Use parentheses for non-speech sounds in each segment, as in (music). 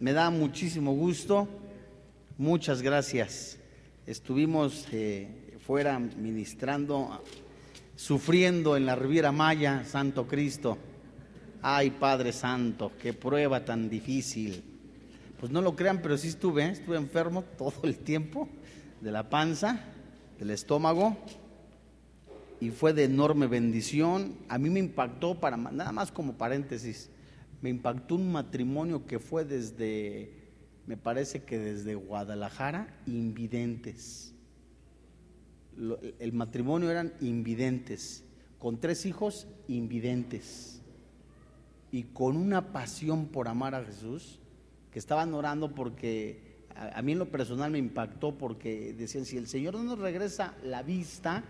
me da muchísimo gusto. Muchas gracias. Estuvimos eh, fuera ministrando, sufriendo en la Riviera Maya, Santo Cristo. Ay, Padre Santo, qué prueba tan difícil. Pues no lo crean, pero sí estuve, ¿eh? estuve enfermo todo el tiempo de la panza, del estómago, y fue de enorme bendición. A mí me impactó, para nada más como paréntesis, me impactó un matrimonio que fue desde, me parece que desde Guadalajara, invidentes. El matrimonio eran invidentes, con tres hijos invidentes y con una pasión por amar a Jesús, que estaban orando porque a, mí en lo personal me impactó porque decían, si el Señor no nos regresa la vista,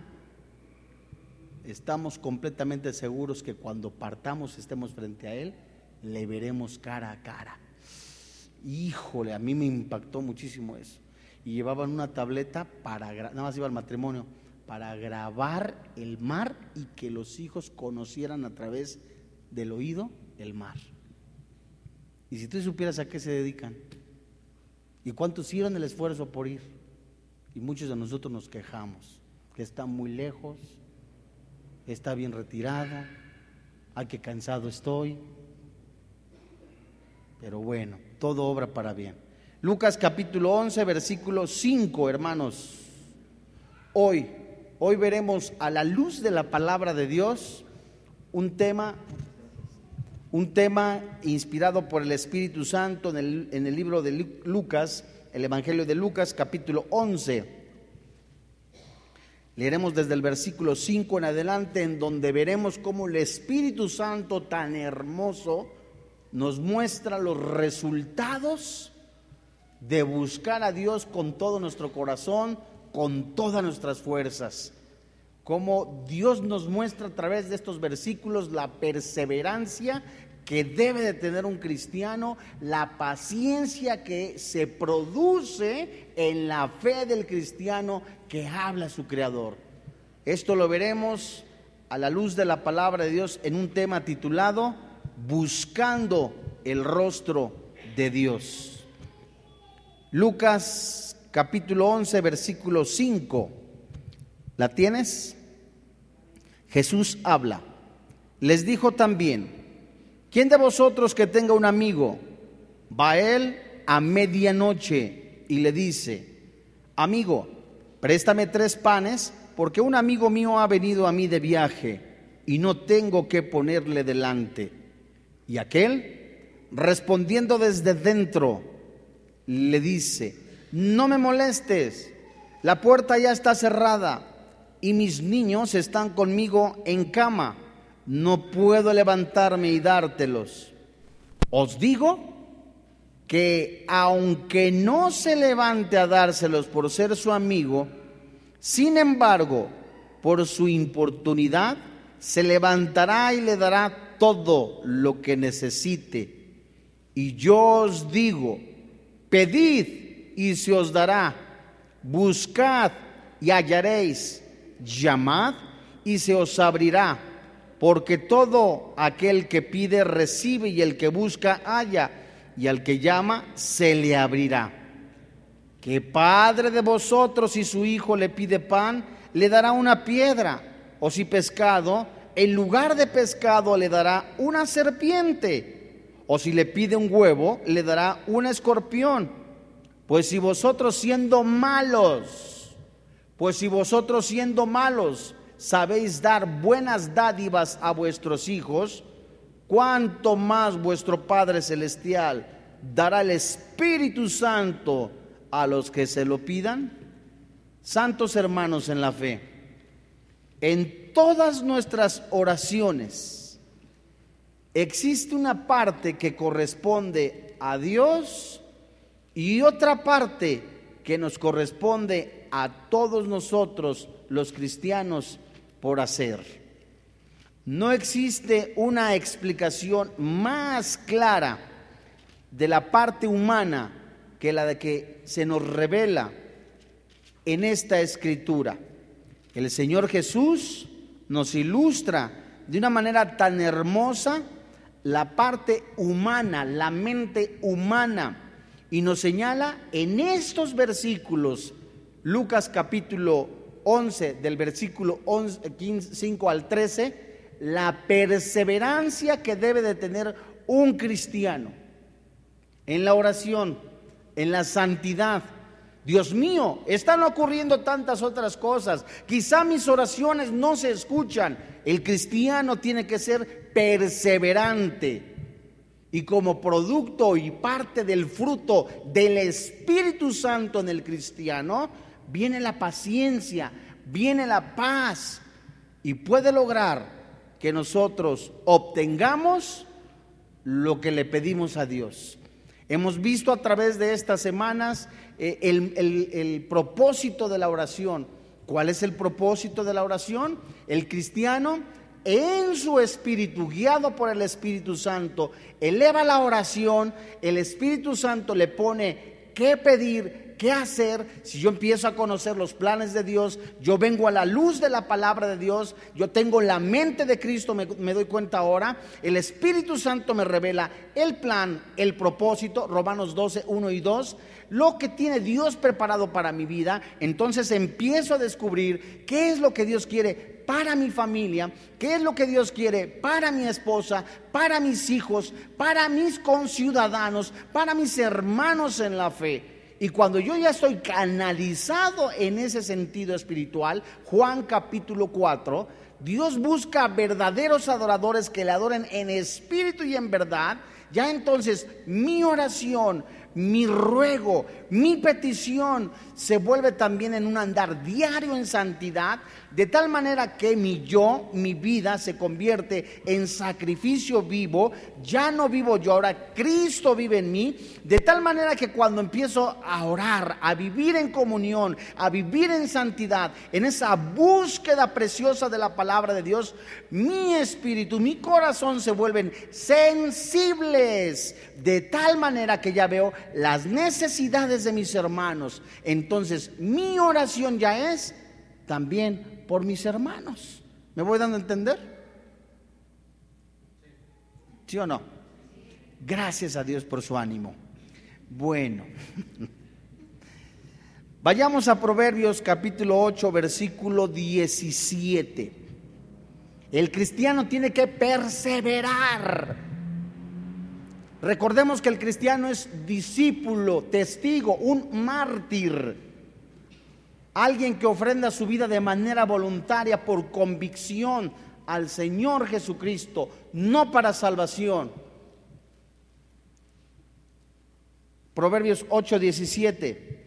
estamos completamente seguros que cuando partamos estemos frente a Él, le veremos cara a cara. Híjole, a mí me impactó muchísimo eso. Y llevaban una tableta para, nada más iba al matrimonio, para grabar el mar y que los hijos conocieran a través del oído el mar. Y si tú supieras a qué se dedican y cuántos hicieron el esfuerzo por ir, y muchos de nosotros nos quejamos, que está muy lejos, está bien retirado, a qué cansado estoy, pero bueno, todo obra para bien. Lucas capítulo 11, versículo 5, hermanos. Hoy, hoy veremos a la luz de la palabra de Dios un tema, un tema inspirado por el Espíritu Santo en el, en el libro de Lucas, el Evangelio de Lucas capítulo 11. Leeremos desde el versículo 5 en adelante, en donde veremos cómo el Espíritu Santo tan hermoso, nos muestra los resultados de buscar a Dios con todo nuestro corazón, con todas nuestras fuerzas. Como Dios nos muestra a través de estos versículos la perseverancia que debe de tener un cristiano, la paciencia que se produce en la fe del cristiano que habla su creador. Esto lo veremos a la luz de la palabra de Dios en un tema titulado buscando el rostro de Dios. Lucas capítulo 11, versículo 5. ¿La tienes? Jesús habla. Les dijo también, ¿quién de vosotros que tenga un amigo va a él a medianoche y le dice, amigo, préstame tres panes porque un amigo mío ha venido a mí de viaje y no tengo que ponerle delante? Y aquel, respondiendo desde dentro, le dice, no me molestes, la puerta ya está cerrada y mis niños están conmigo en cama, no puedo levantarme y dártelos. Os digo que aunque no se levante a dárselos por ser su amigo, sin embargo, por su importunidad, se levantará y le dará todo lo que necesite. Y yo os digo, pedid y se os dará, buscad y hallaréis, llamad y se os abrirá, porque todo aquel que pide recibe y el que busca halla, y al que llama se le abrirá. Que padre de vosotros si su hijo le pide pan, le dará una piedra, o si pescado, en lugar de pescado le dará una serpiente, o si le pide un huevo, le dará un escorpión. Pues si vosotros siendo malos, pues si vosotros siendo malos sabéis dar buenas dádivas a vuestros hijos, cuánto más vuestro Padre Celestial dará el Espíritu Santo a los que se lo pidan. Santos hermanos en la fe, en todas nuestras oraciones existe una parte que corresponde a Dios y otra parte que nos corresponde a todos nosotros los cristianos por hacer. No existe una explicación más clara de la parte humana que la de que se nos revela en esta escritura. El Señor Jesús nos ilustra de una manera tan hermosa la parte humana, la mente humana. Y nos señala en estos versículos, Lucas capítulo 11, del versículo 5 al 13, la perseverancia que debe de tener un cristiano en la oración, en la santidad. Dios mío, están ocurriendo tantas otras cosas. Quizá mis oraciones no se escuchan. El cristiano tiene que ser perseverante. Y como producto y parte del fruto del Espíritu Santo en el cristiano, viene la paciencia, viene la paz y puede lograr que nosotros obtengamos lo que le pedimos a Dios. Hemos visto a través de estas semanas eh, el, el propósito de la oración. ¿Cuál es el propósito de la oración? El cristiano en su espíritu, guiado por el Espíritu Santo, eleva la oración, el Espíritu Santo le pone qué pedir, qué hacer si yo empiezo a conocer los planes de Dios, yo vengo a la luz de la palabra de Dios, yo tengo la mente de Cristo, me, doy cuenta ahora, el Espíritu Santo me revela el plan, el propósito, Romanos 12, 1 y 2, lo que tiene Dios preparado para mi vida, entonces empiezo a descubrir qué es lo que Dios quiere para mi familia, qué es lo que Dios quiere para mi esposa, para mis hijos, para mis conciudadanos, para mis hermanos en la fe. Y cuando yo ya estoy canalizado en ese sentido espiritual, Juan capítulo 4, Dios busca verdaderos adoradores que le adoren en espíritu y en verdad. Ya entonces mi oración, mi ruego, mi petición se vuelve también en un andar diario en santidad, de tal manera que mi yo, mi vida se convierte en sacrificio vivo, ya no vivo yo, ahora Cristo vive en mí, de tal manera que cuando empiezo a orar, a vivir en comunión, a vivir en santidad, en esa búsqueda preciosa de la palabra de Dios, mi espíritu, mi corazón se vuelven sensibles, de tal manera que ya veo las necesidades de mis hermanos. Entonces mi oración ya es también por mis hermanos. ¿Me voy dando a entender? ¿Sí o no? Gracias a Dios por su ánimo. Bueno, (laughs) vayamos a Proverbios capítulo 8, versículo 17. El cristiano tiene que perseverar. Recordemos que el cristiano es discípulo, testigo, un mártir. Alguien que ofrenda su vida de manera voluntaria por convicción al Señor Jesucristo, no para salvación. Proverbios 8:17.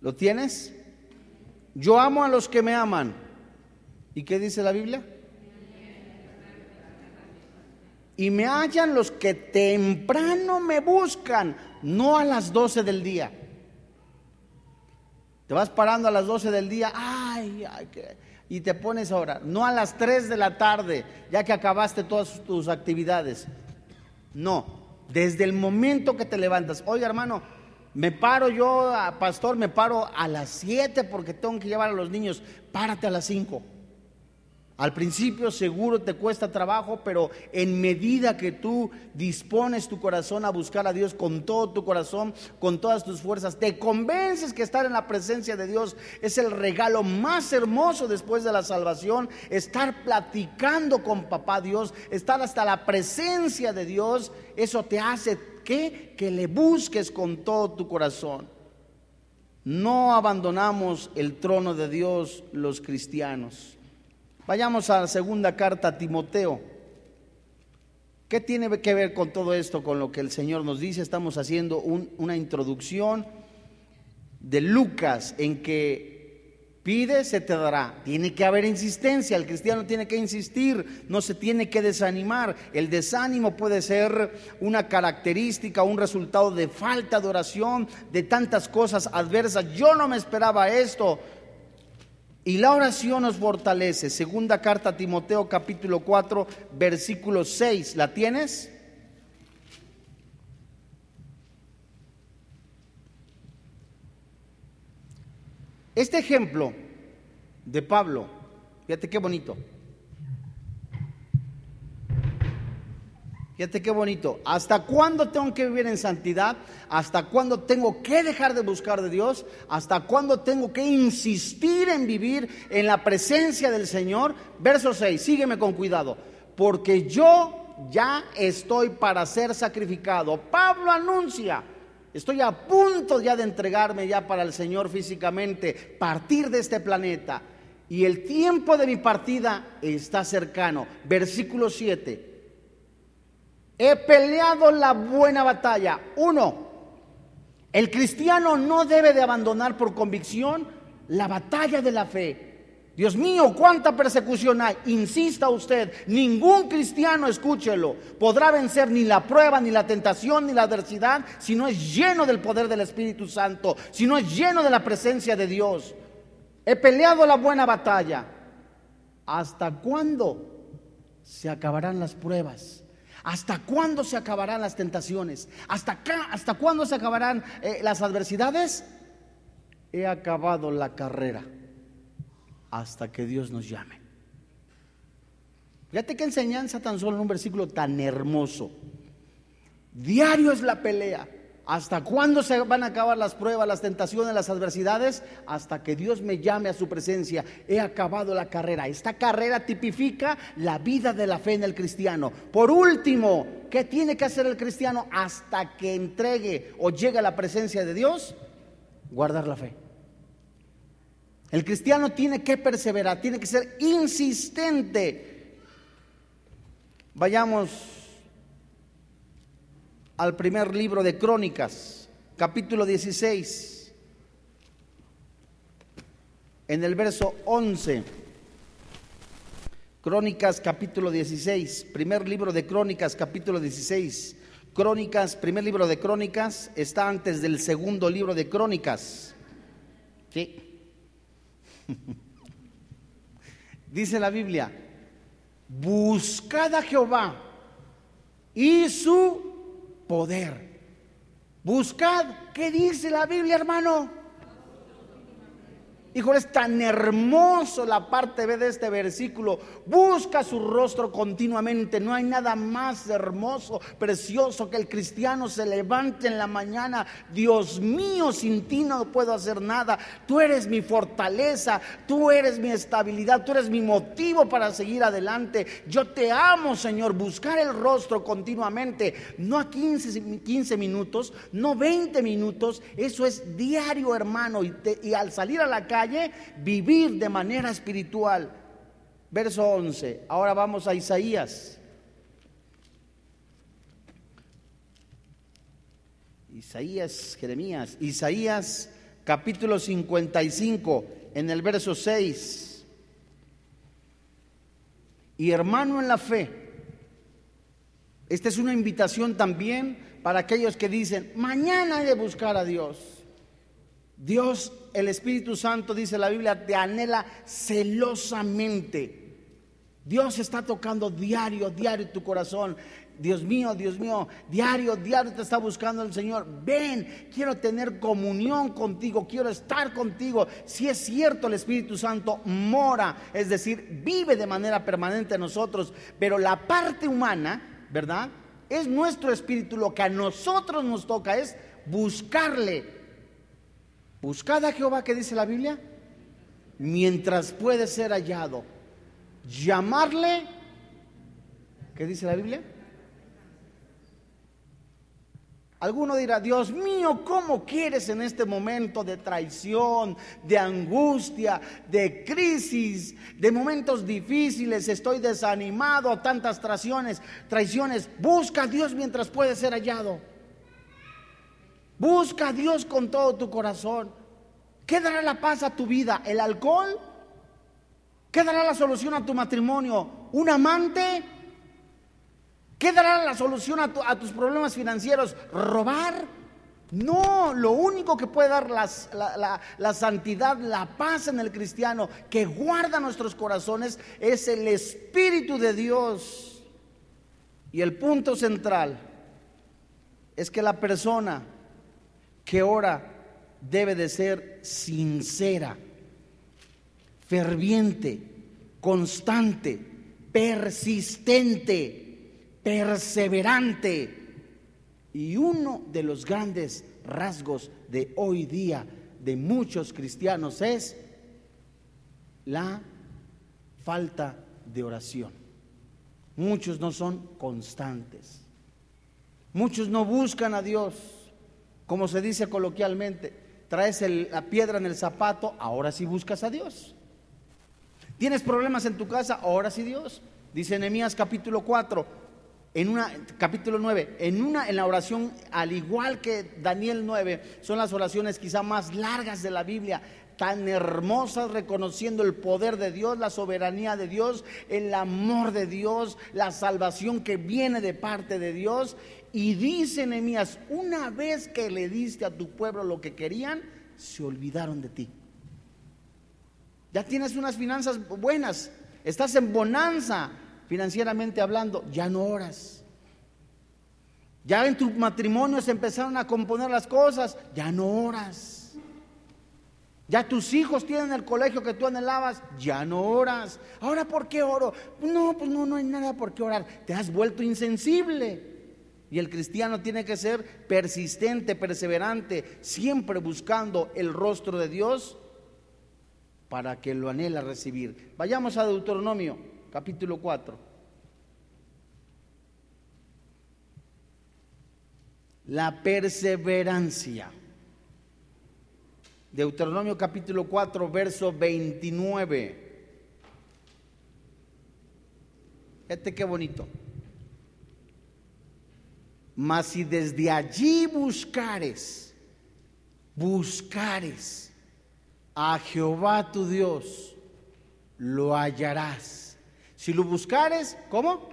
¿Lo tienes? Yo amo a los que me aman. ¿Y qué dice la Biblia? Y me hallan los que temprano me buscan, no a las 12 del día. Te vas parando a las 12 del día, ay, ay, y te pones a orar. No a las 3 de la tarde, ya que acabaste todas tus actividades. No, desde el momento que te levantas. Oiga, hermano, me paro yo, pastor, me paro a las 7 porque tengo que llevar a los niños. Párate a las 5. Al principio seguro te cuesta trabajo, pero en medida que tú dispones tu corazón a buscar a Dios con todo tu corazón, con todas tus fuerzas, te convences que estar en la presencia de Dios es el regalo más hermoso después de la salvación, estar platicando con papá Dios, estar hasta la presencia de Dios, eso te hace que que le busques con todo tu corazón. No abandonamos el trono de Dios los cristianos. Vayamos a la segunda carta a Timoteo. ¿Qué tiene que ver con todo esto, con lo que el Señor nos dice? Estamos haciendo una introducción de Lucas en que pide, se te dará. Tiene que haber insistencia, el cristiano tiene que insistir, no se tiene que desanimar. El desánimo puede ser una característica, un resultado de falta de oración, de tantas cosas adversas. Yo no me esperaba esto, y la oración nos fortalece. Segunda carta a Timoteo capítulo 4 versículo 6. ¿La tienes? Este ejemplo de Pablo, fíjate qué bonito. Fíjate qué bonito. ¿Hasta cuándo tengo que vivir en santidad? ¿Hasta cuándo tengo que dejar de buscar de Dios? ¿Hasta cuándo tengo que insistir en vivir en la presencia del Señor? Verso 6, sígueme con cuidado. Porque yo ya estoy para ser sacrificado. Pablo anuncia, estoy a punto ya de entregarme ya para el Señor físicamente, partir de este planeta. Y el tiempo de mi partida está cercano. Versículo 7. He peleado la buena batalla. Uno, el cristiano no debe de abandonar por convicción la batalla de la fe. Dios mío, cuánta persecución hay. Insista usted, ningún cristiano, escúchelo, podrá vencer ni la prueba, ni la tentación, ni la adversidad, si no es lleno del poder del Espíritu Santo, si no es lleno de la presencia de Dios. He peleado la buena batalla. ¿Hasta cuándo se acabarán las pruebas? ¿Hasta cuándo se acabarán las tentaciones? ¿Hasta, cuándo se acabarán eh, las adversidades? He acabado la carrera hasta que Dios nos llame. Fíjate qué enseñanza tan solo en un versículo tan hermoso. Diario es la pelea. ¿Hasta cuándo se van a acabar las pruebas, las tentaciones, las adversidades? Hasta que Dios me llame a su presencia. He acabado la carrera. Esta carrera tipifica la vida de la fe en el cristiano. Por último, ¿qué tiene que hacer el cristiano hasta que entregue o llegue a la presencia de Dios? Guardar la fe. El cristiano tiene que perseverar, tiene que ser insistente. Vayamos al primer libro de Crónicas, capítulo 16, en el verso 11. Crónicas, capítulo 16, primer libro de Crónicas, capítulo 16. Crónicas, primer libro de Crónicas, está antes del segundo libro de Crónicas. ¿Sí? (laughs) Dice la Biblia, buscad a Jehová y su poder. Buscad, ¿qué dice la Biblia, hermano? Hijo, es tan hermoso la parte B de este versículo. Busca su rostro continuamente. No hay nada más hermoso, precioso que el cristiano se levante en la mañana. Dios mío, sin ti no puedo hacer nada. Tú eres mi fortaleza, tú eres mi estabilidad, tú eres mi motivo para seguir adelante. Yo te amo, Señor. Buscar el rostro continuamente, no a 15, 15 minutos, no 20 minutos. Eso es diario, hermano. Y, y al salir a la calle, vivir de manera espiritual. Verso 11. Ahora vamos a Isaías. Isaías, Jeremías, Isaías capítulo 55 en el verso 6. Y hermano en la fe, esta es una invitación también para aquellos que dicen, mañana hay de buscar a Dios. Dios, el Espíritu Santo, dice la Biblia, te anhela celosamente. Dios está tocando diario, diario tu corazón. Dios mío, Dios mío, diario, diario te está buscando el Señor. Ven, quiero tener comunión contigo, quiero estar contigo. Si es cierto, el Espíritu Santo mora, es decir, vive de manera permanente en nosotros, pero la parte humana, ¿verdad? Es nuestro espíritu, lo que a nosotros nos toca es buscarle, Buscad a Jehová, que dice la Biblia, mientras puede ser hallado. Llamarle, ¿qué dice la Biblia? Alguno dirá, Dios mío, ¿cómo quieres en este momento de traición, de angustia, de crisis, de momentos difíciles? Estoy desanimado, tantas traiciones, traiciones. Busca a Dios mientras puede ser hallado. Busca a Dios con todo tu corazón. ¿Qué dará la paz a tu vida? ¿El alcohol? ¿Qué dará la solución a tu matrimonio? ¿Un amante? ¿Qué dará la solución a, tus problemas financieros? ¿Robar? No, lo único que puede dar la, santidad, la paz en el cristiano, que guarda nuestros corazones, es el Espíritu de Dios. Y el punto central es que la persona que ora debe de ser sincera, ferviente, constante, persistente, perseverante. Y uno de los grandes rasgos de hoy día de muchos cristianos es la falta de oración. Muchos no son constantes. Muchos no buscan a Dios como se dice coloquialmente, traes la piedra en el zapato, ahora sí buscas a Dios. ¿Tienes problemas en tu casa? Ahora sí Dios. Dice Nehemías capítulo 4, en una, capítulo 9, en una, en la oración, al igual que Daniel 9, son las oraciones quizá más largas de la Biblia tan hermosas, reconociendo el poder de Dios, la soberanía de Dios, el amor de Dios, la salvación que viene de parte de Dios. Y dice Nehemías, una vez que le diste a tu pueblo lo que querían, se olvidaron de ti. Ya tienes unas finanzas buenas, estás en bonanza financieramente hablando, ya no oras. Ya en tu matrimonio se empezaron a componer las cosas, ya no oras. Ya tus hijos tienen el colegio que tú anhelabas, ya no oras. Ahora, ¿por qué oro? No, pues no, no hay nada por qué orar. Te has vuelto insensible. Y el cristiano tiene que ser persistente, perseverante, siempre buscando el rostro de Dios para que lo anhela recibir. Vayamos a Deuteronomio, capítulo 4. La perseverancia. Deuteronomio capítulo 4, verso 29. Este qué bonito. Mas si desde allí buscares, buscares a Jehová tu Dios, lo hallarás. Si lo buscares, ¿cómo?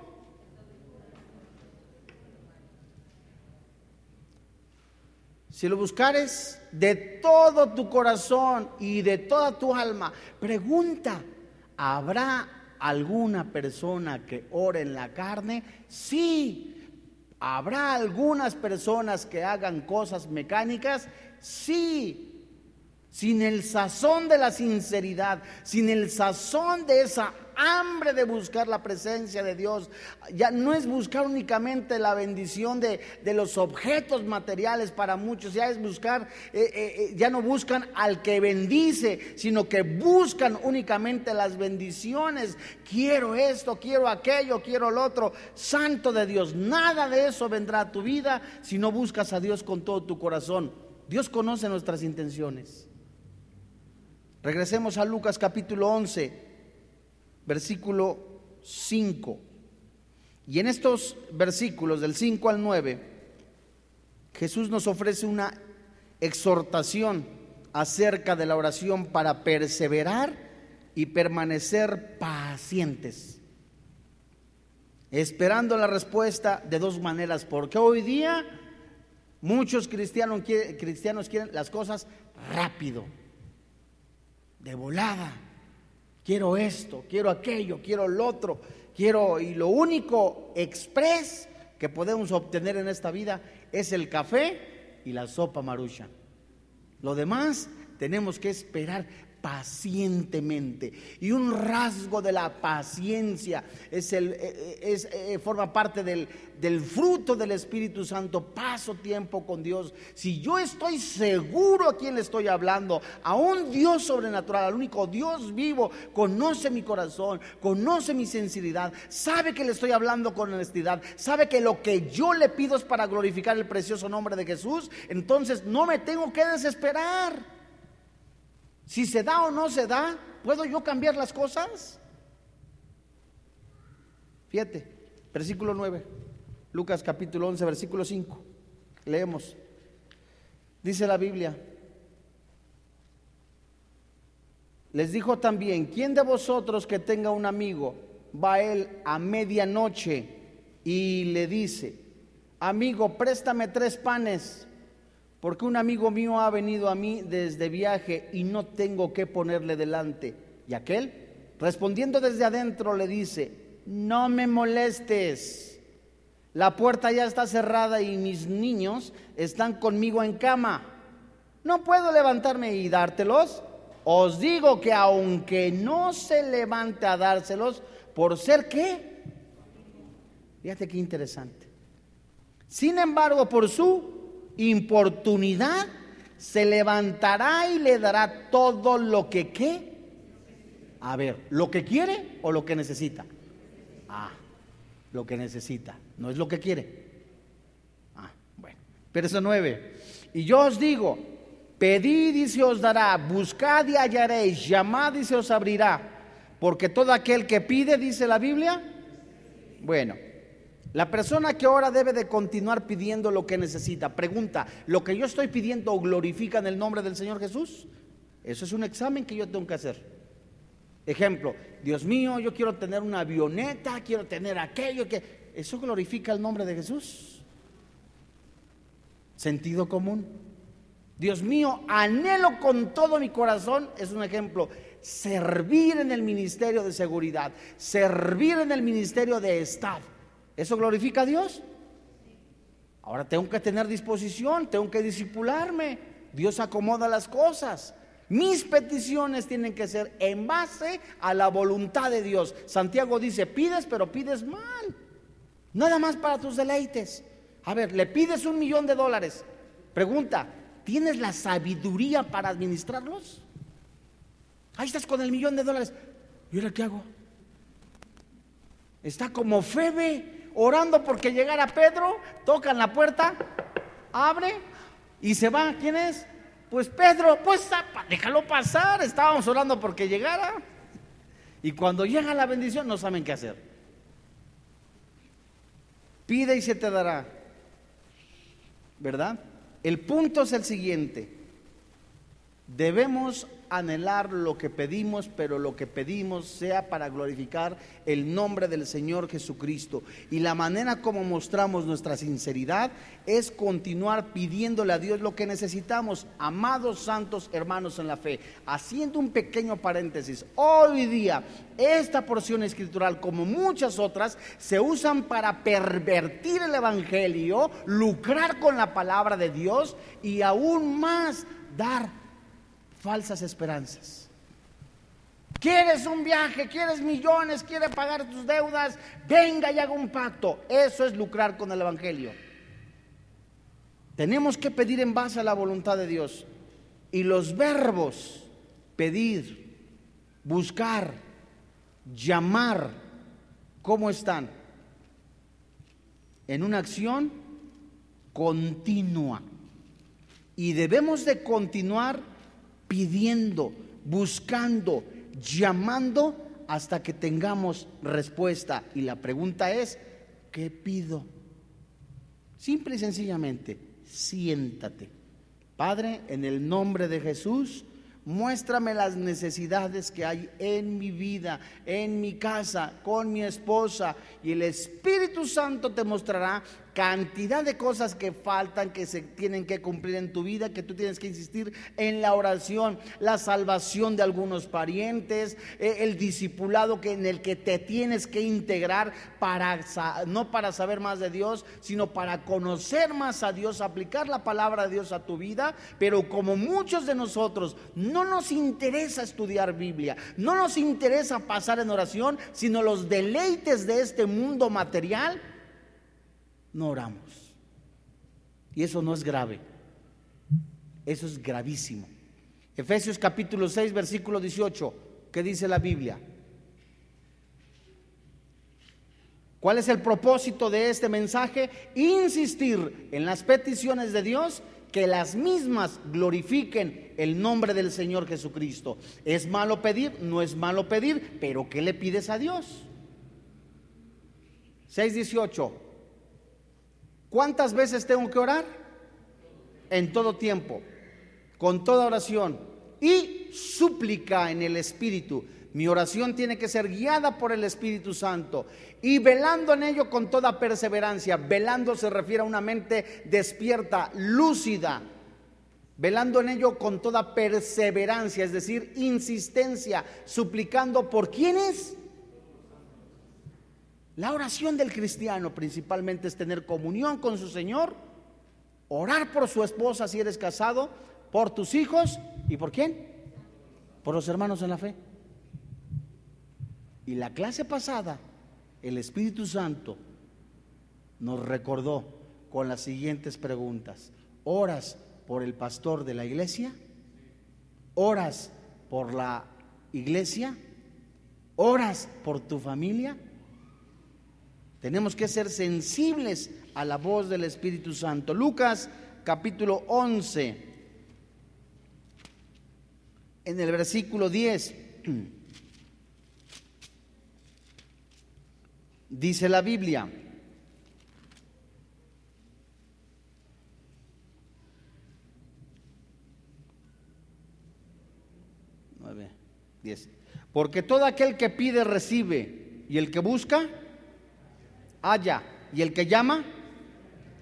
Si lo buscares de todo tu corazón y de toda tu alma, pregunta, ¿habrá alguna persona que ore en la carne? Sí. ¿Habrá algunas personas que hagan cosas mecánicas? Sí. Sin el sazón de la sinceridad, sin el sazón de esa hambre de buscar la presencia de Dios. Ya no es buscar únicamente la bendición de, de los objetos materiales para muchos, ya es buscar, eh, eh, eh, ya no buscan al que bendice, sino que buscan únicamente las bendiciones. Quiero esto, quiero aquello, quiero lo otro. Santo de Dios, nada de eso vendrá a tu vida si no buscas a Dios con todo tu corazón. Dios conoce nuestras intenciones. Regresemos a Lucas capítulo 11 versículo 5. Y en estos versículos del 5 al 9, Jesús nos ofrece una exhortación acerca de la oración para perseverar y permanecer pacientes, esperando la respuesta de dos maneras, porque hoy día muchos cristianos, cristianos quieren las cosas rápido, de volada Quiero esto, quiero aquello, quiero lo otro, quiero... Y lo único express que podemos obtener en esta vida es el café y la sopa marucha. Lo demás tenemos que esperar pacientemente. Y un rasgo de la paciencia es el, eh, eh, es, eh, forma parte del, del fruto del Espíritu Santo. Paso tiempo con Dios. Si yo estoy seguro a quién le estoy hablando, a un Dios sobrenatural, al único Dios vivo, conoce mi corazón, conoce mi sinceridad, sabe que le estoy hablando con honestidad, sabe que lo que yo le pido es para glorificar el precioso nombre de Jesús, entonces no me tengo que desesperar. Si se da o no se da, ¿puedo yo cambiar las cosas? Fíjate, versículo 9, Lucas capítulo 11, versículo 5. Leemos. Dice la Biblia. Les dijo también, ¿quién de vosotros que tenga un amigo va a él a medianoche y le dice, amigo, préstame tres panes? porque un amigo mío ha venido a mí desde viaje y no tengo que ponerle delante. Y aquel, respondiendo desde adentro, le dice, no me molestes, la puerta ya está cerrada y mis niños están conmigo en cama. ¿No puedo levantarme y dártelos? Os digo que aunque no se levante a dárselos, por ser qué? Fíjate qué interesante. Sin embargo, por su importunidad, se levantará y le dará todo lo que qué. A ver, ¿lo que quiere o lo que necesita? Ah, lo que necesita, no es lo que quiere. Ah, bueno. Verso 9. Y yo os digo, pedid y se os dará, buscad y hallaréis, llamad y se os abrirá. Porque todo aquel que pide, dice la Biblia, bueno, la persona que ahora debe de continuar pidiendo lo que necesita. Pregunta, ¿lo que yo estoy pidiendo glorifica en el nombre del Señor Jesús? Eso es un examen que yo tengo que hacer. Ejemplo, Dios mío, yo quiero tener una avioneta, quiero tener aquello que... ¿Eso glorifica el nombre de Jesús? Sentido común. Dios mío, anhelo con todo mi corazón, es un ejemplo, servir en el ministerio de seguridad, servir en el ministerio de Estado. ¿Eso glorifica a Dios? Ahora tengo que tener disposición, tengo que disipularme. Dios acomoda las cosas. Mis peticiones tienen que ser en base a la voluntad de Dios. Santiago dice, pides, pero pides mal. Nada más para tus deleites. A ver, le pides un millón de dólares. Pregunta, ¿tienes la sabiduría para administrarlos? Ahí estás con el millón de dólares. ¿Y ahora qué hago? Está como Febe orando porque llegara Pedro, tocan la puerta, abre y se va. ¿Quién es? Pues Pedro, pues déjalo pasar, estábamos orando porque llegara. Y cuando llega la bendición no saben qué hacer. Pide y se te dará. ¿Verdad? El punto es el siguiente. Debemos anhelar lo que pedimos, pero lo que pedimos sea para glorificar el nombre del Señor Jesucristo. Y la manera como mostramos nuestra sinceridad es continuar pidiéndole a Dios lo que necesitamos, amados santos hermanos en la fe. Haciendo un pequeño paréntesis, hoy día esta porción escritural, como muchas otras, se usan para pervertir el Evangelio, lucrar con la palabra de Dios y aún más dar falsas esperanzas. ¿Quieres un viaje? ¿Quieres millones? ¿Quieres pagar tus deudas? Venga y haga un pacto. Eso es lucrar con el Evangelio. Tenemos que pedir en base a la voluntad de Dios. Y los verbos pedir, buscar, llamar, ¿cómo están? En una acción continua. Y debemos de continuar pidiendo, buscando, llamando hasta que tengamos respuesta. Y la pregunta es, ¿qué pido? Simple y sencillamente, siéntate. Padre, en el nombre de Jesús, Muéstrame las necesidades que hay en mi vida, en mi casa, con mi esposa. Y el Espíritu Santo te mostrará cantidad de cosas que faltan, que se tienen que cumplir en tu vida, que tú tienes que insistir en la oración, la salvación de algunos parientes, eh, el discipulado que, en el que te tienes que integrar para no para saber más de Dios, sino para conocer más a Dios, aplicar la palabra de Dios a tu vida, pero como muchos de nosotros no nos interesa estudiar Biblia, no nos interesa pasar en oración, sino los deleites de este mundo material, no oramos. Y eso no es grave. Eso es gravísimo. Efesios capítulo 6, versículo 18, ¿qué dice la Biblia? ¿Cuál es el propósito de este mensaje? Insistir en las peticiones de Dios, que las mismas glorifiquen el nombre del Señor Jesucristo. ¿Es malo pedir? No es malo pedir, pero ¿qué le pides a Dios? 6.18. ¿Cuántas veces tengo que orar? En todo tiempo, con toda oración y súplica en el Espíritu. Mi oración tiene que ser guiada por el Espíritu Santo y velando en ello con toda perseverancia. Velando se refiere a una mente despierta, lúcida. Velando en ello con toda perseverancia, es decir, insistencia, suplicando por quiénes? La oración del cristiano principalmente es tener comunión con su Señor, orar por su esposa si eres casado, por tus hijos y por quién? Por los hermanos en la fe. Y la clase pasada, el Espíritu Santo nos recordó con las siguientes preguntas. ¿Oras por el pastor de la iglesia? ¿Oras por la iglesia? ¿Oras por tu familia? Tenemos que ser sensibles a la voz del Espíritu Santo. Lucas capítulo 11, en el versículo 10, (clears throat) dice la Biblia, nueve, diez. Porque todo aquel que pide recibe, y el que busca, halla, y el que llama,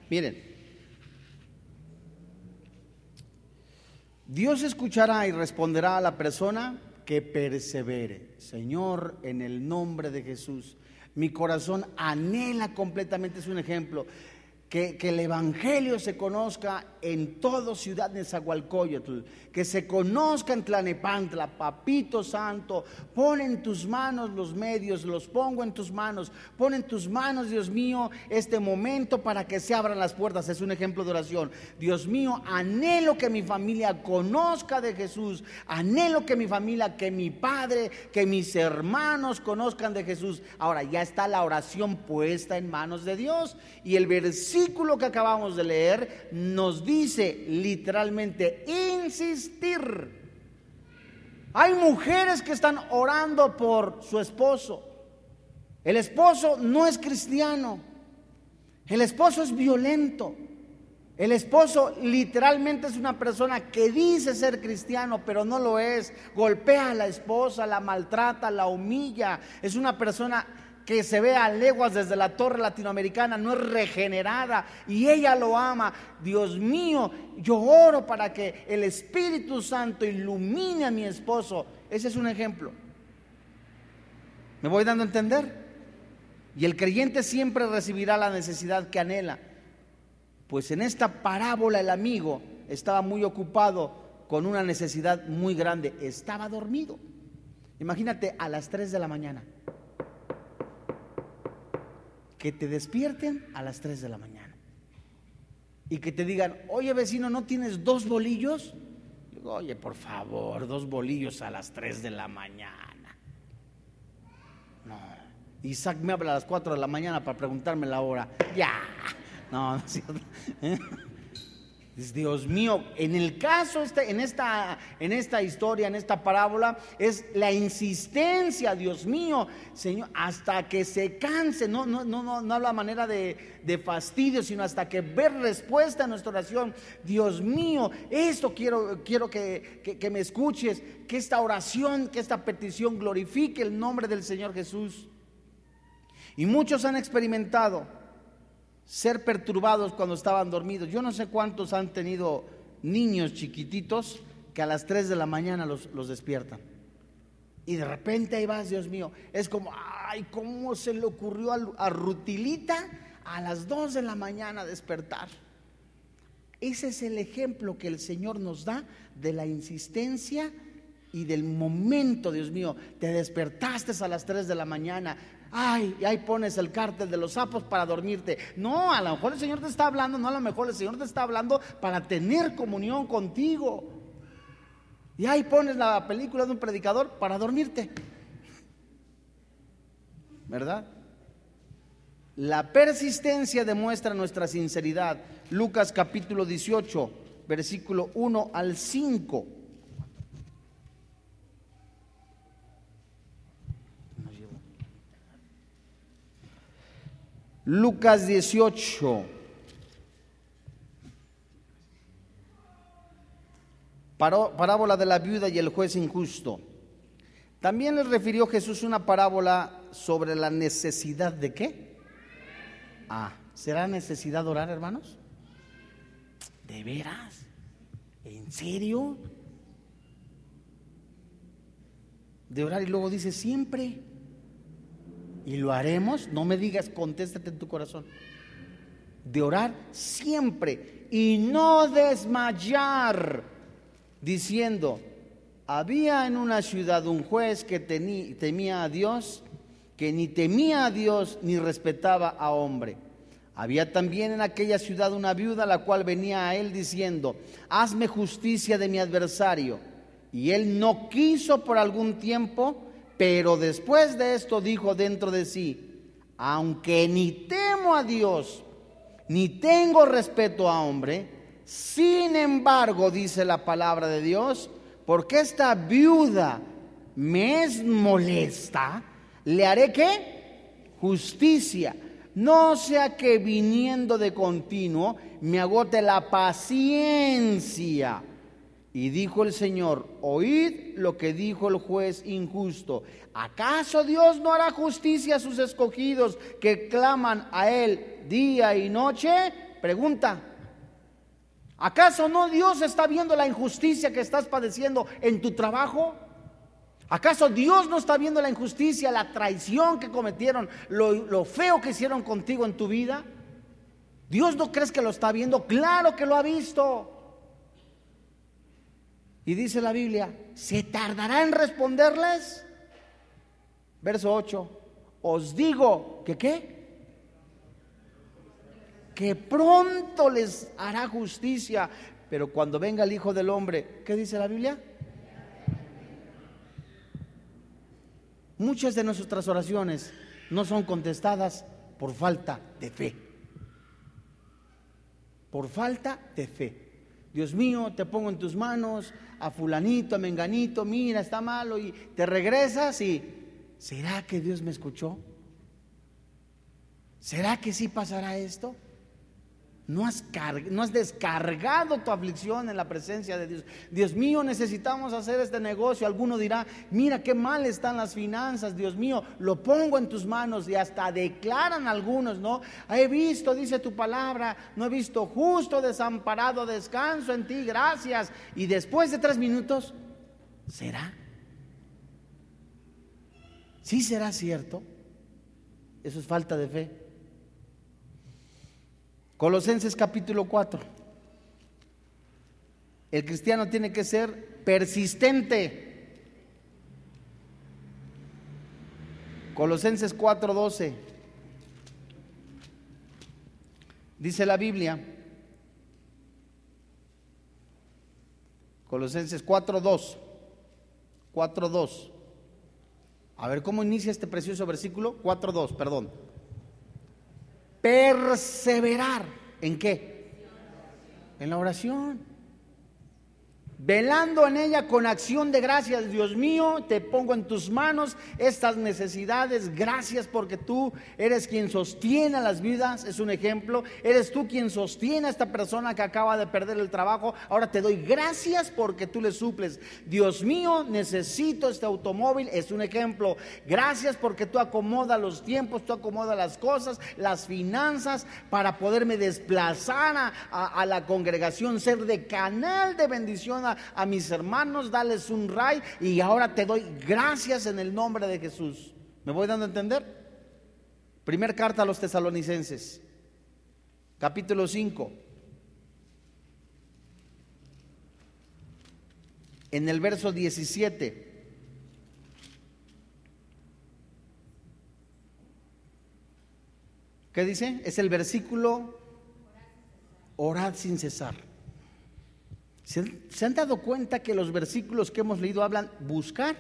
miren, Dios escuchará y responderá a la persona que persevere. Señor, en el nombre de Jesús, mi corazón anhela completamente, es un ejemplo, que, el Evangelio se conozca en toda ciudad de Zagualcoyotl, que se conozca en Tlanepantla, Papito Santo, pon en tus manos los medios, los pongo en tus manos, pon en tus manos, Dios mío, este momento para que se abran las puertas, es un ejemplo de oración. Dios mío, anhelo que mi familia conozca de Jesús, anhelo que mi familia, que mi padre, que mis hermanos conozcan de Jesús. Ahora ya está la oración puesta en manos de Dios y el versículo versículo que acabamos de leer nos dice literalmente insistir. Hay mujeres que están orando por su esposo. El esposo no es cristiano. El esposo es violento. El esposo literalmente es una persona que dice ser cristiano, pero no lo es. Golpea a la esposa, la maltrata, la humilla. Es una persona que se ve a leguas desde la torre latinoamericana, no es regenerada y ella lo ama. Dios mío, yo oro para que el Espíritu Santo ilumine a mi esposo. Ese es un ejemplo. ¿Me voy dando a entender? Y el creyente siempre recibirá la necesidad que anhela. Pues en esta parábola el amigo estaba muy ocupado con una necesidad muy grande. Estaba dormido. Imagínate a las 3 de la mañana que te despierten a las 3 de la mañana y que te digan, oye vecino, ¿no tienes dos bolillos? Digo, oye, por favor, dos bolillos a las 3 de la mañana. No, Isaac me habla a las 4 de la mañana para preguntarme la hora. Ya, no, no es cierto. Dios mío, en el caso, este, en esta, en esta historia, en esta parábola, es la insistencia, Dios mío, Señor, hasta que se canse, no, no, no, no, habla manera de, de fastidio, sino hasta que ver respuesta a nuestra oración. Dios mío, esto quiero, quiero que, que me escuches, que esta oración, que esta petición glorifique el nombre del Señor Jesús. Y muchos han experimentado ser perturbados cuando estaban dormidos. Yo no sé cuántos han tenido niños chiquititos que a las 3 de la mañana los, despiertan. Y de repente ahí vas, Dios mío. Es como, ay, ¿cómo se le ocurrió a, Rutilita a las 2 de la mañana despertar? Ese es el ejemplo que el Señor nos da de la insistencia y del momento, Dios mío. Te despertaste a las 3 de la mañana, Ay, y ahí pones el cártel de los sapos para dormirte. No, a lo mejor el Señor te está hablando, no a lo mejor el Señor te está hablando para tener comunión contigo. Y ahí pones la película de un predicador para dormirte. ¿Verdad? La persistencia demuestra nuestra sinceridad. Lucas capítulo 18, versículo 1 al 5. Lucas 18. Parábola de la viuda y el juez injusto. También les refirió Jesús una parábola sobre la necesidad de qué. Ah, ¿será necesidad de orar, hermanos? ¿De veras? ¿En serio? De orar y luego dice siempre. Y lo haremos, no me digas, contéstate en tu corazón. De orar siempre y no desmayar, diciendo, había en una ciudad un juez que temía a Dios, que ni temía a Dios ni respetaba a hombre. Había también en aquella ciudad una viuda la cual venía a él diciendo, hazme justicia de mi adversario. Y él no quiso por algún tiempo, pero después de esto dijo dentro de sí, aunque ni temo a Dios, ni tengo respeto a hombre, sin embargo, dice la palabra de Dios, porque esta viuda me es molesta, le haré qué? Justicia no sea que viniendo de continuo me agote la paciencia. Y dijo el Señor, oíd lo que dijo el juez injusto. ¿Acaso Dios no hará justicia a sus escogidos que claman a Él día y noche? Pregunta. ¿Acaso no Dios está viendo la injusticia que estás padeciendo en tu trabajo? ¿Acaso Dios no está viendo la injusticia, la traición que cometieron, lo, feo que hicieron contigo en tu vida? ¿Dios no crees que lo está viendo? Claro que lo ha visto. Y dice la Biblia, ¿se tardará en responderles? Verso 8, os digo que qué? Que pronto les hará justicia, pero cuando venga el Hijo del Hombre, ¿qué dice la Biblia? Muchas de nuestras oraciones no son contestadas por falta de fe. Por falta de fe. Dios mío, te pongo en tus manos a fulanito, a menganito, mira, está malo y te regresas y ¿será que Dios me escuchó? ¿Será que sí pasará esto? No has, descargado tu aflicción en la presencia de Dios. Dios mío, necesitamos hacer este negocio. Alguno dirá, mira qué mal están las finanzas. Dios mío, lo pongo en tus manos y hasta declaran algunos, ¿no? He visto, dice tu palabra, no he visto justo, desamparado, descanso en ti, gracias. Y después de tres minutos, ¿será? ¿Sí será cierto? Eso es falta de fe. Colosenses capítulo 4. El cristiano tiene que ser persistente. Colosenses 4:12. Dice la Biblia. Colosenses 4:2. 4:2. A ver cómo inicia este precioso versículo. 4:2, perdón perseverar. ¿En qué? En la oración velando en ella con acción de gracias. Dios mío, te pongo en tus manos estas necesidades. Gracias porque tú eres quien sostiene las vidas. Es un ejemplo. Eres tú quien sostiene a esta persona que acaba de perder el trabajo. Ahora te doy gracias porque tú le suples. Dios mío, necesito este automóvil. Es un ejemplo. Gracias porque tú acomodas los tiempos, tú acomodas las cosas, las finanzas para poderme desplazar a, a la congregación, ser de canal de bendición a, mis hermanos, dales un ray y ahora te doy gracias en el nombre de Jesús. ¿Me voy dando a entender? Primer carta a los tesalonicenses, capítulo 5. En el verso 17. ¿Qué dice? Es el versículo orad sin cesar. ¿Se han dado cuenta que los versículos que hemos leído hablan buscar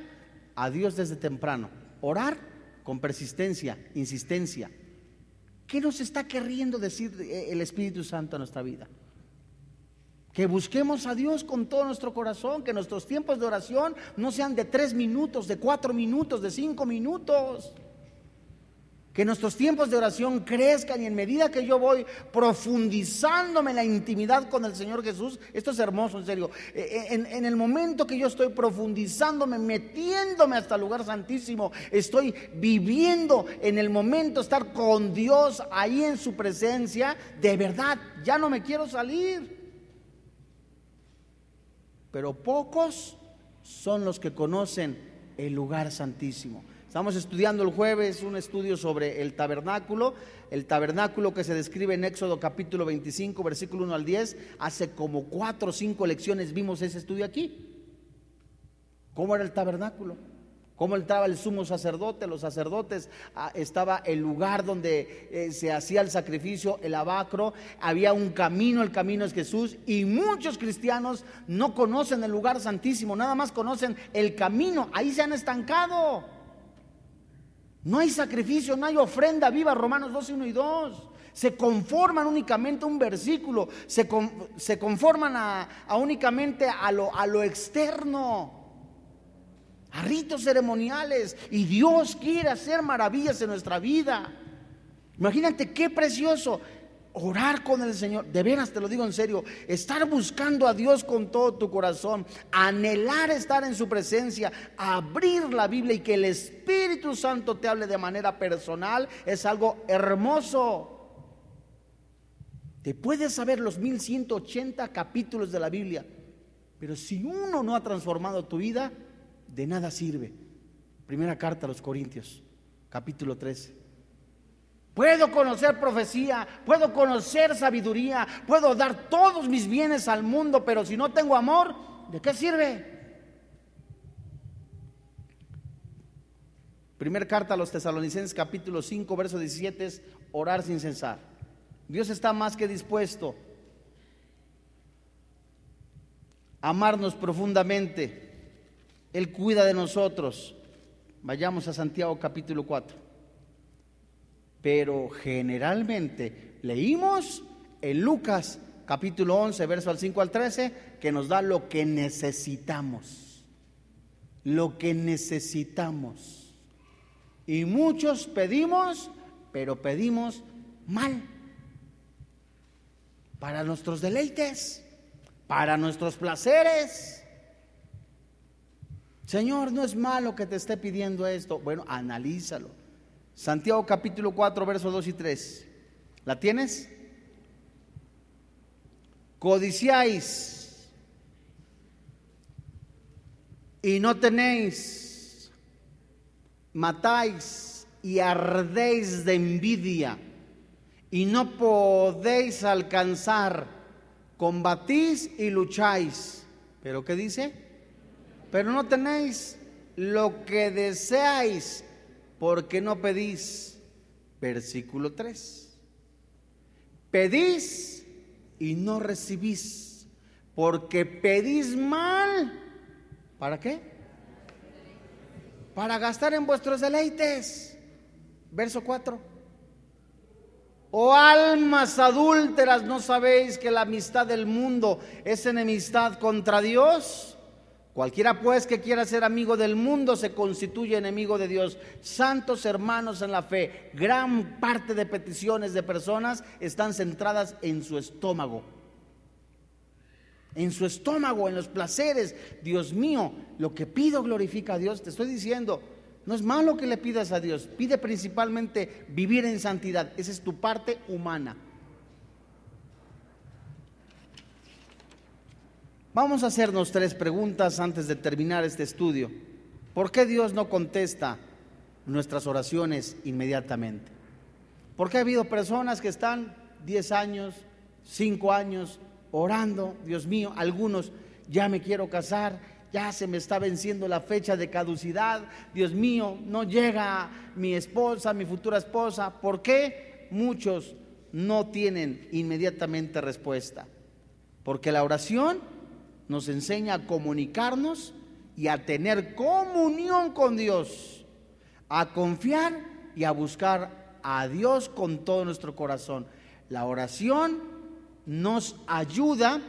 a Dios desde temprano, orar con persistencia, insistencia? ¿Qué nos está queriendo decir eh, el Espíritu Santo en nuestra vida? Que busquemos a Dios con todo nuestro corazón, que nuestros tiempos de oración no sean de tres minutos, de cuatro minutos, de cinco minutos que nuestros tiempos de oración crezcan y en medida que yo voy profundizándome en la intimidad con el Señor Jesús, esto es hermoso, en serio, e, e, en, en, el momento que yo estoy profundizándome, metiéndome hasta el lugar santísimo, estoy viviendo en el momento estar con Dios ahí en su presencia, de verdad, ya no me quiero salir. Pero pocos son los que conocen el lugar santísimo. Estamos estudiando el jueves un estudio sobre el tabernáculo, el tabernáculo que se describe en Éxodo capítulo 25, versículo 1 al 10. Hace como cuatro o cinco lecciones vimos ese estudio aquí. ¿Cómo era el tabernáculo? cómo entraba el sumo sacerdote, los sacerdotes, ah, estaba el lugar donde eh, se hacía el sacrificio, el abacro, había un camino, el camino es Jesús, y muchos cristianos no conocen el lugar santísimo, nada más conocen el camino, ahí se han estancado. No hay sacrificio, no hay ofrenda viva, Romanos 2, 1 y 2. Se conforman únicamente a un versículo, se, se conforman a, únicamente a lo, a lo externo a ritos ceremoniales y Dios quiere hacer maravillas en nuestra vida. Imagínate qué precioso orar con el Señor, de veras te lo digo en serio, estar buscando a Dios con todo tu corazón, anhelar estar en su presencia, abrir la Biblia y que el Espíritu Santo te hable de manera personal, es algo hermoso. Te puedes saber los 1180 capítulos de la Biblia, pero si uno no ha transformado tu vida, de nada sirve. Primera carta a los Corintios, capítulo 13. Puedo conocer profecía, puedo conocer sabiduría, puedo dar todos mis bienes al mundo, pero si no tengo amor, ¿de qué sirve? Primera carta a los tesalonicenses capítulo 5, verso 17 es orar sin cesar. Dios está más que dispuesto a amarnos profundamente él cuida de nosotros. Vayamos a Santiago capítulo 4. Pero generalmente leímos en Lucas capítulo 11, verso al 5 al 13, que nos da lo que necesitamos. Lo que necesitamos. Y muchos pedimos, pero pedimos mal. Para nuestros deleites, para nuestros placeres Señor, no es malo que te esté pidiendo esto. Bueno, analízalo. Santiago capítulo 4, versos 2 y 3. ¿La tienes? Codiciáis y no tenéis, matáis y ardéis de envidia y no podéis alcanzar, combatís y lucháis. ¿Pero qué dice? pero no tenéis lo que deseáis porque no pedís. Versículo 3. Pedís y no recibís porque pedís mal. ¿Para qué? Para gastar en vuestros deleites. Verso 4. Oh almas adúlteras, ¿no sabéis que la amistad del mundo es enemistad contra Dios? Cualquiera pues que quiera ser amigo del mundo se constituye enemigo de Dios. Santos hermanos en la fe, gran parte de peticiones de personas están centradas en su estómago. En su estómago, en los placeres. Dios mío, lo que pido glorifica a Dios. Te estoy diciendo, no es malo que le pidas a Dios. Pide principalmente vivir en santidad. Esa es tu parte humana. Vamos a hacernos tres preguntas antes de terminar este estudio. ¿Por qué Dios no contesta nuestras oraciones inmediatamente? ¿Por qué ha habido personas que están 10 años, 5 años orando? Dios mío, algunos ya me quiero casar, ya se me está venciendo la fecha de caducidad. Dios mío, no llega mi esposa, mi futura esposa. ¿Por qué muchos no tienen inmediatamente respuesta? Porque la oración nos enseña a comunicarnos y a tener comunión con Dios, a confiar y a buscar a Dios con todo nuestro corazón. La oración nos ayuda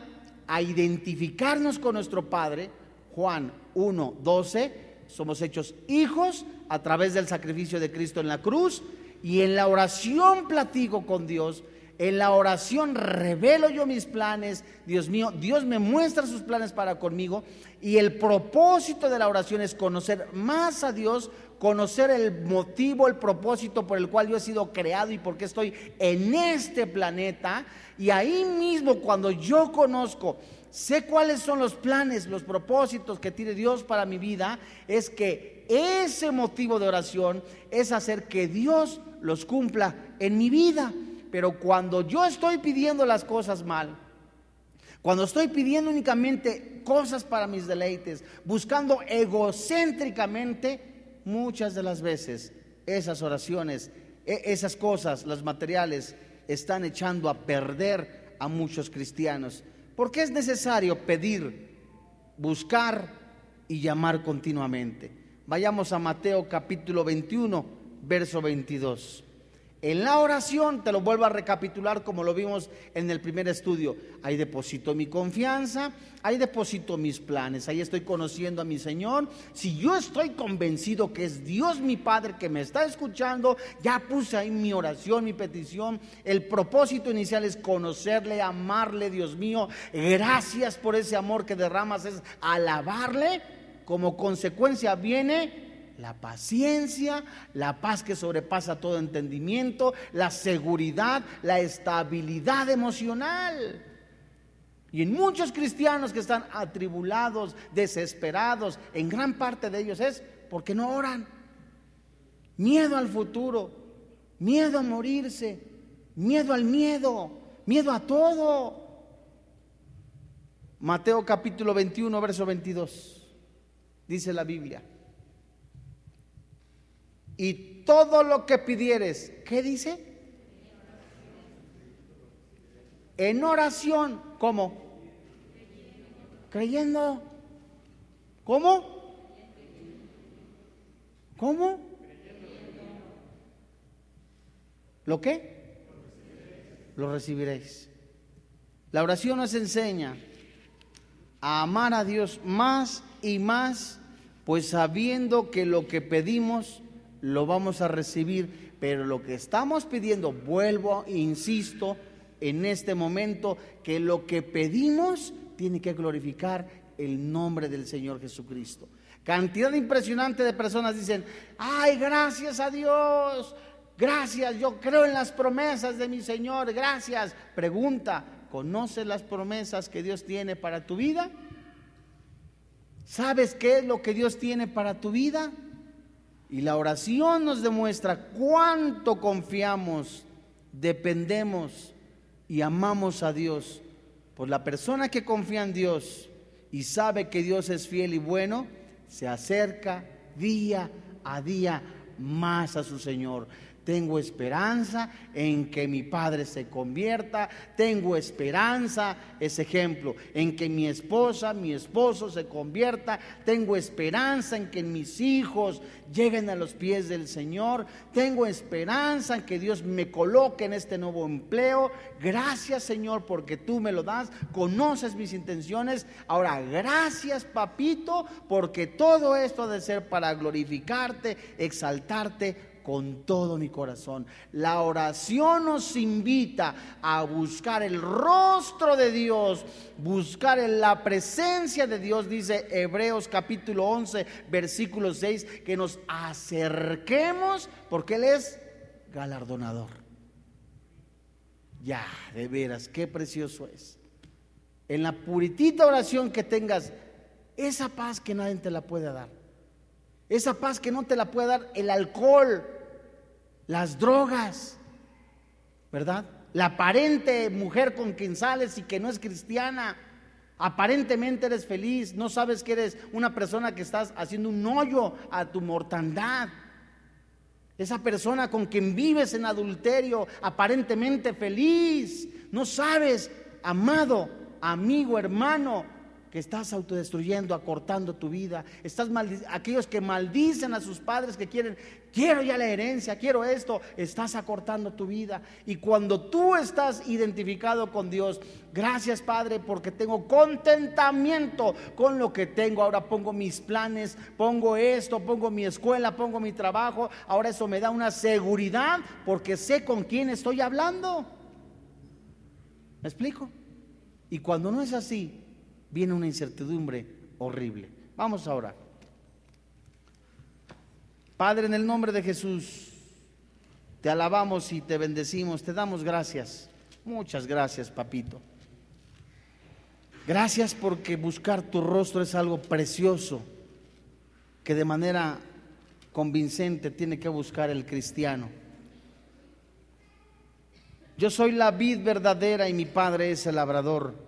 a identificarnos con nuestro Padre. Juan 1, 12, somos hechos hijos a través del sacrificio de Cristo en la cruz y en la oración platico con Dios en la oración revelo yo mis planes, Dios mío, Dios me muestra sus planes para conmigo y el propósito de la oración es conocer más a Dios, conocer el motivo, el propósito por el cual yo he sido creado y por qué estoy en este planeta. Y ahí mismo cuando yo conozco, sé cuáles son los planes, los propósitos que tiene Dios para mi vida, es que ese motivo de oración es hacer que Dios los cumpla en mi vida. Pero cuando yo estoy pidiendo las cosas mal, cuando estoy pidiendo únicamente cosas para mis deleites, buscando egocéntricamente, muchas de las veces esas oraciones, e, esas cosas, los materiales, están echando a perder a muchos cristianos. Porque es necesario pedir, buscar y llamar continuamente. Vayamos a Mateo capítulo 21, verso 22. En la oración, te lo vuelvo a recapitular como lo vimos en el primer estudio, ahí deposito mi confianza, ahí deposito mis planes, ahí estoy conociendo a mi Señor. Si yo estoy convencido que es Dios mi Padre que me está escuchando, ya puse ahí mi oración, mi petición. El propósito inicial es conocerle, amarle, Dios mío. Gracias por ese amor que derramas, es alabarle. Como consecuencia viene la paciencia, la paz que sobrepasa todo entendimiento, la seguridad, la estabilidad emocional. Y en muchos cristianos que están atribulados, desesperados, en gran parte de ellos es porque no oran. Miedo al futuro, miedo a morirse, miedo al miedo, miedo a todo. Mateo capítulo 21, verso 22, dice la Biblia y todo lo que pidieres, ¿qué dice? En oración, ¿cómo? Creyendo. ¿Cómo? ¿Cómo? ¿Lo qué? Lo recibiréis. La oración nos enseña a amar a Dios más y más, pues sabiendo que lo que pedimos lo vamos a recibir, pero lo que estamos pidiendo, vuelvo, insisto, en este momento, que lo que pedimos tiene que glorificar el nombre del Señor Jesucristo. Cantidad impresionante de personas dicen, ay, gracias a Dios, gracias, yo creo en las promesas de mi Señor, gracias. Pregunta, ¿conoces las promesas que Dios tiene para tu vida? ¿Sabes qué es lo que Dios tiene para tu vida? Y la oración nos demuestra cuánto confiamos, dependemos y amamos a Dios. Por la persona que confía en Dios y sabe que Dios es fiel y bueno, se acerca día a día más a su Señor. Tengo esperanza en que mi padre se convierta. Tengo esperanza, ese ejemplo, en que mi esposa, mi esposo se convierta. Tengo esperanza en que mis hijos lleguen a los pies del Señor. Tengo esperanza en que Dios me coloque en este nuevo empleo. Gracias Señor porque tú me lo das. Conoces mis intenciones. Ahora, gracias papito porque todo esto ha de ser para glorificarte, exaltarte con todo mi corazón. La oración nos invita a buscar el rostro de Dios, buscar en la presencia de Dios, dice Hebreos capítulo 11, versículo 6, que nos acerquemos porque Él es galardonador. Ya, de veras, qué precioso es. En la puritita oración que tengas, esa paz que nadie te la puede dar. Esa paz que no te la puede dar el alcohol, las drogas, ¿verdad? La aparente mujer con quien sales y que no es cristiana. Aparentemente eres feliz, no sabes que eres una persona que estás haciendo un hoyo a tu mortandad. Esa persona con quien vives en adulterio, aparentemente feliz, no sabes, amado, amigo, hermano, que estás autodestruyendo, acortando tu vida. Estás aquellos que maldicen a sus padres que quieren, quiero ya la herencia, quiero esto, estás acortando tu vida. Y cuando tú estás identificado con Dios, gracias Padre porque tengo contentamiento con lo que tengo. Ahora pongo mis planes, pongo esto, pongo mi escuela, pongo mi trabajo. Ahora eso me da una seguridad porque sé con quién estoy hablando. ¿Me explico? Y cuando no es así, viene una incertidumbre horrible. Vamos ahora. Padre, en el nombre de Jesús, te alabamos y te bendecimos, te damos gracias. Muchas gracias, papito. Gracias porque buscar tu rostro es algo precioso que de manera convincente tiene que buscar el cristiano. Yo soy la vid verdadera y mi padre es el labrador.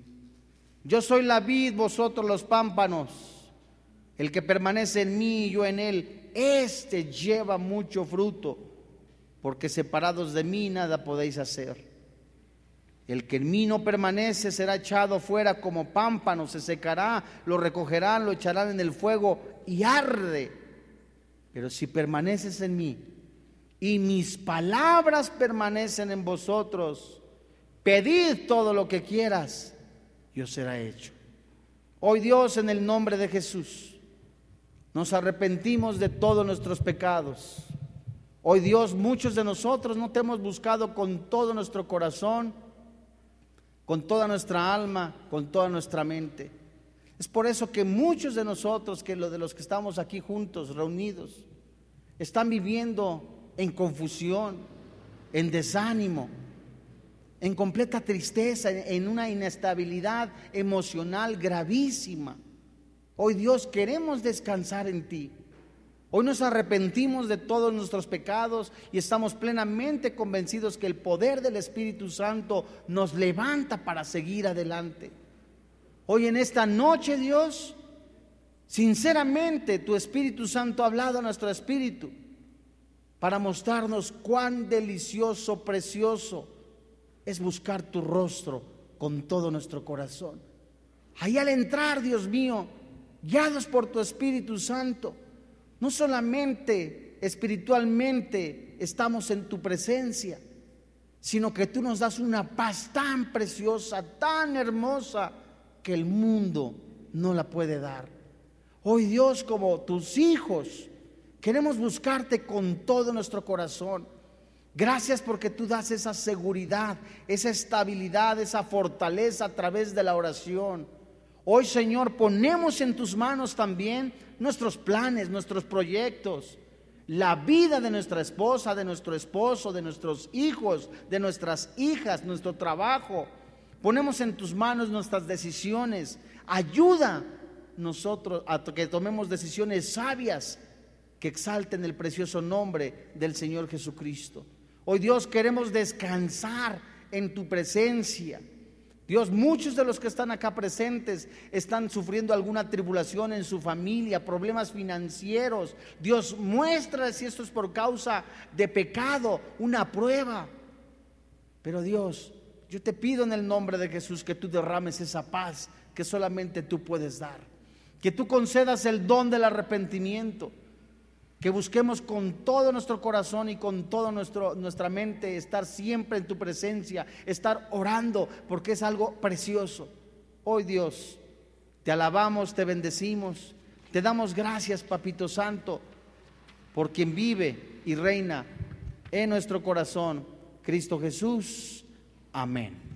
Yo soy la vid, vosotros los pámpanos. El que permanece en mí y yo en él, éste lleva mucho fruto, porque separados de mí nada podéis hacer. El que en mí no permanece será echado fuera como pámpano, se secará, lo recogerán, lo echarán en el fuego y arde. Pero si permaneces en mí y mis palabras permanecen en vosotros, pedid todo lo que quieras y os será hecho. Hoy Dios, en el nombre de Jesús, nos arrepentimos de todos nuestros pecados. Hoy Dios, muchos de nosotros no te hemos buscado con todo nuestro corazón con toda nuestra alma, con toda nuestra mente. Es por eso que muchos de nosotros, que lo de los que estamos aquí juntos, reunidos, están viviendo en confusión, en desánimo, en completa tristeza, en una inestabilidad emocional gravísima. Hoy Dios queremos descansar en ti. Hoy nos arrepentimos de todos nuestros pecados y estamos plenamente convencidos que el poder del Espíritu Santo nos levanta para seguir adelante. Hoy en esta noche, Dios, sinceramente tu Espíritu Santo ha hablado a nuestro espíritu para mostrarnos cuán delicioso, precioso es buscar tu rostro con todo nuestro corazón. Ahí al entrar, Dios mío, guiados por tu Espíritu Santo, no solamente espiritualmente estamos en tu presencia, sino que tú nos das una paz tan preciosa, tan hermosa, que el mundo no la puede dar. Hoy Dios, como tus hijos, queremos buscarte con todo nuestro corazón. Gracias porque tú das esa seguridad, esa estabilidad, esa fortaleza a través de la oración. Hoy, Señor, ponemos en tus manos también nuestros planes, nuestros proyectos, la vida de nuestra esposa, de nuestro esposo, de nuestros hijos, de nuestras hijas, nuestro trabajo. Ponemos en tus manos nuestras decisiones. Ayuda nosotros a que tomemos decisiones sabias que exalten el precioso nombre del Señor Jesucristo. Hoy Dios queremos descansar en tu presencia. Dios, muchos de los que están acá presentes están sufriendo alguna tribulación en su familia, problemas financieros. Dios, muestra si esto es por causa de pecado, una prueba. Pero Dios, yo te pido en el nombre de Jesús que tú derrames esa paz que solamente tú puedes dar. Que tú concedas el don del arrepentimiento que busquemos con todo nuestro corazón y con toda nuestra mente estar siempre en tu presencia, estar orando, porque es algo precioso. Hoy Dios, te alabamos, te bendecimos, te damos gracias, Papito Santo, por quien vive y reina en nuestro corazón, Cristo Jesús. Amén.